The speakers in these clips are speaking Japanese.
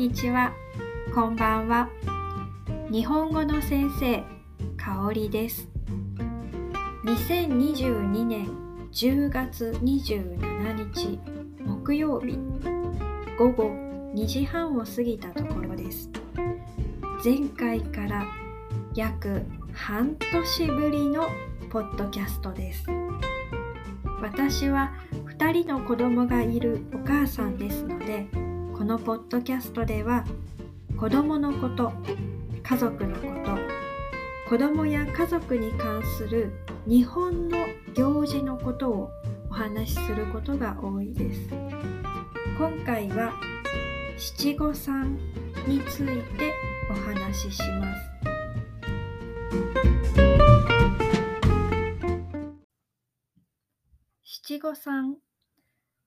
にちは、こんばんは。日本語の先生、かおりです。2022年10月27日木曜日午後2時半を過ぎたところです。前回から約半年ぶりのポッドキャストです。私は2人の子供がいるお母さんですので、このポッドキャストでは子供のこと、家族のこと、子供や家族に関する日本の行事のことをお話しすることが多いです。今回は七五三についてお話しします。七五三、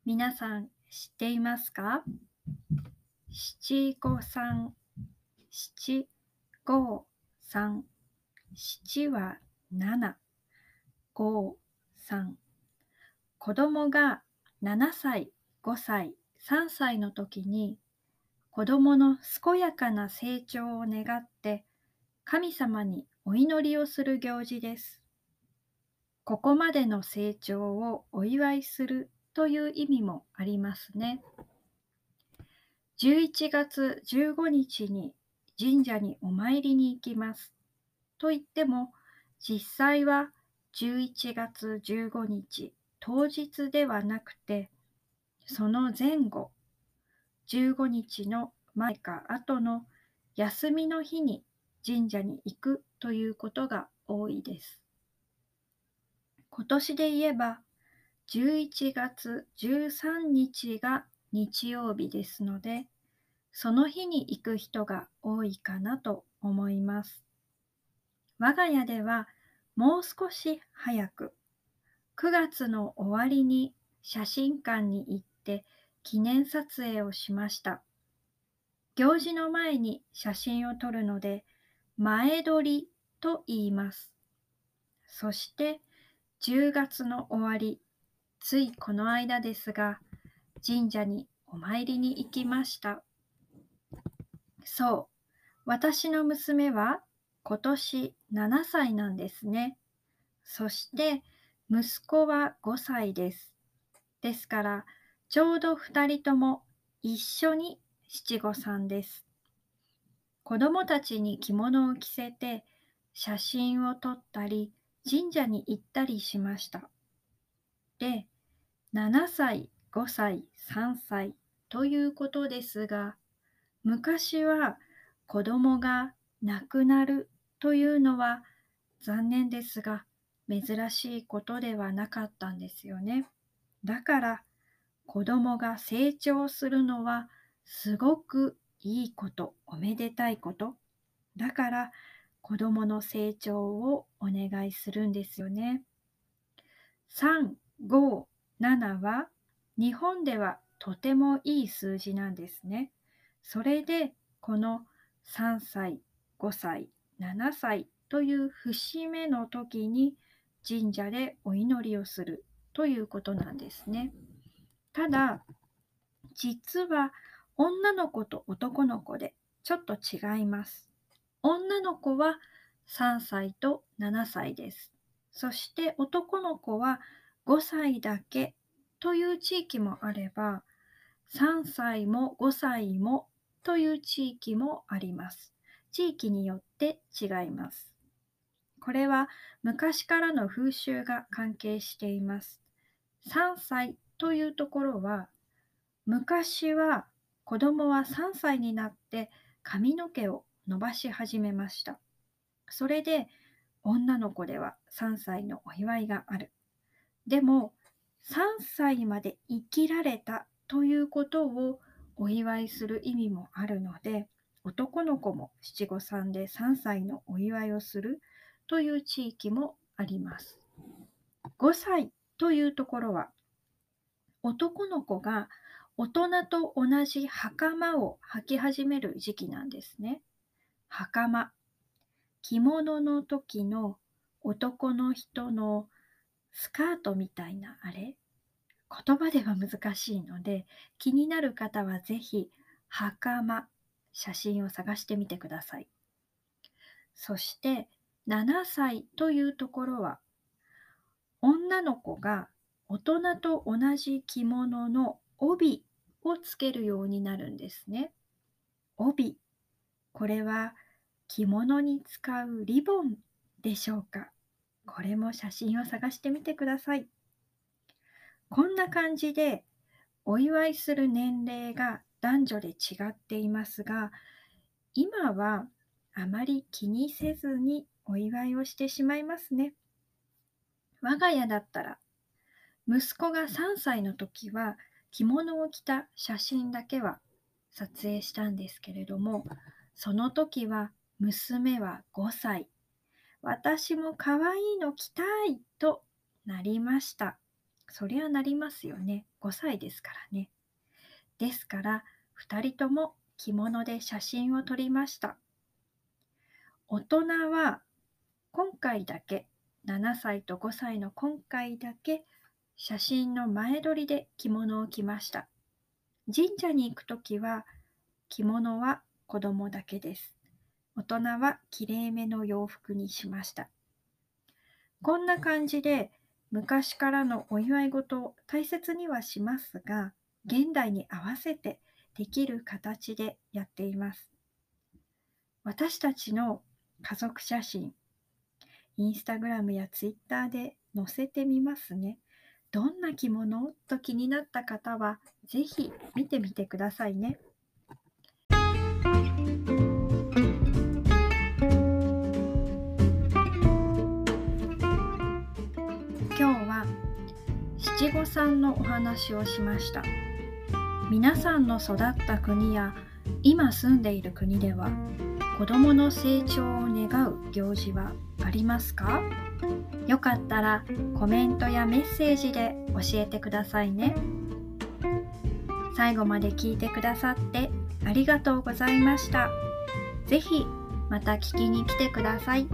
皆さん知っていますか？七五三、七五三、七は七、五三。子供が7歳、5歳、3歳の時に子供の健やかな成長を願って神様にお祈りをする行事です。ここまでの成長をお祝いするという意味もありますね。11月15日に神社にお参りに行きます。と言っても実際は11月15日当日ではなくてその前後15日の前か後の休みの日に神社に行くということが多いです。今年で言えば11月13日が日曜日ですのでその日に行く人が多いかなと思います。我が家ではもう少し早く9月の終わりに写真館に行って記念撮影をしました。行事の前に写真を撮るので前撮りと言います。そして10月の終わり、ついこの間ですが、神社にお参りに行きました。そう、私の娘は今年7歳なんですね。そして息子は5歳です。ですから、ちょうど2人とも一緒に七五三です。子供たちに着物を着せて写真を撮ったり、神社に行ったりしました。で、7歳、5歳、3歳ということですが、昔は子供が亡くなるというのは残念ですが珍しいことではなかったんですよね。だから子供が成長するのはすごくいいこと、おめでたいこと。だから子供の成長をお願いするんですよね。3、5、7は日本ではとてもいい数字なんですね。それでこの3歳、5歳、7歳という節目の時に神社でお祈りをするということなんですね。ただ、実は女の子と男の子でちょっと違います。女の子は3歳と7歳です。そして男の子は5歳だけという地域もあれば、3歳も5歳もという地域もあります。地域によって違います。これは昔からの風習が関係しています。3歳というところは、昔は子供は3歳になって髪の毛を伸ばし始めました。それで女の子では3歳のお祝いがある。でも3歳まで生きられたということをお祝いする意味もあるので男の子も七五三で3歳のお祝いをするという地域もあります。5歳というところは男の子が大人と同じ袴を履き始める時期なんですね。袴。着物の時の男の人のスカートみたいなあれ言葉では難しいので気になる方はぜひ袴写真を探してみてください。そして7歳というところは女の子が大人と同じ着物の帯をつけるようになるんですね。帯。これは着物に使うリボンでしょうかこれも写真を探してみてください。こんな感じでお祝いする年齢が男女で違っていますが、今はあまり気にせずにお祝いをしてしまいますね。我が家だったら、息子が3歳の時は着物を着た写真だけは撮影したんですけれども、その時は娘は5歳。私も可愛いの着たいとなりました。そりゃなりますよね。5歳ですからね。ですから、2人とも着物で写真を撮りました。大人は今回だけ、7歳と5歳の今回だけ写真の前撮りで着物を着ました。神社に行くときは着物は子供だけです。大人はきれいめの洋服にしました。こんな感じで昔からのお祝い事を大切にはしますが、現代に合わせてできる形でやっています。私たちの家族写真、インスタグラムやツイッターで載せてみますね。どんな着物？と気になった方は、ぜひ見てみてくださいね。七五三のお話をしました。皆さんの育った国や今住んでいる国では子どもの成長を願う行事はありますか？よかったらコメントやメッセージで教えてくださいね。最後まで聞いてくださってありがとうございました。是非また聞きに来てください。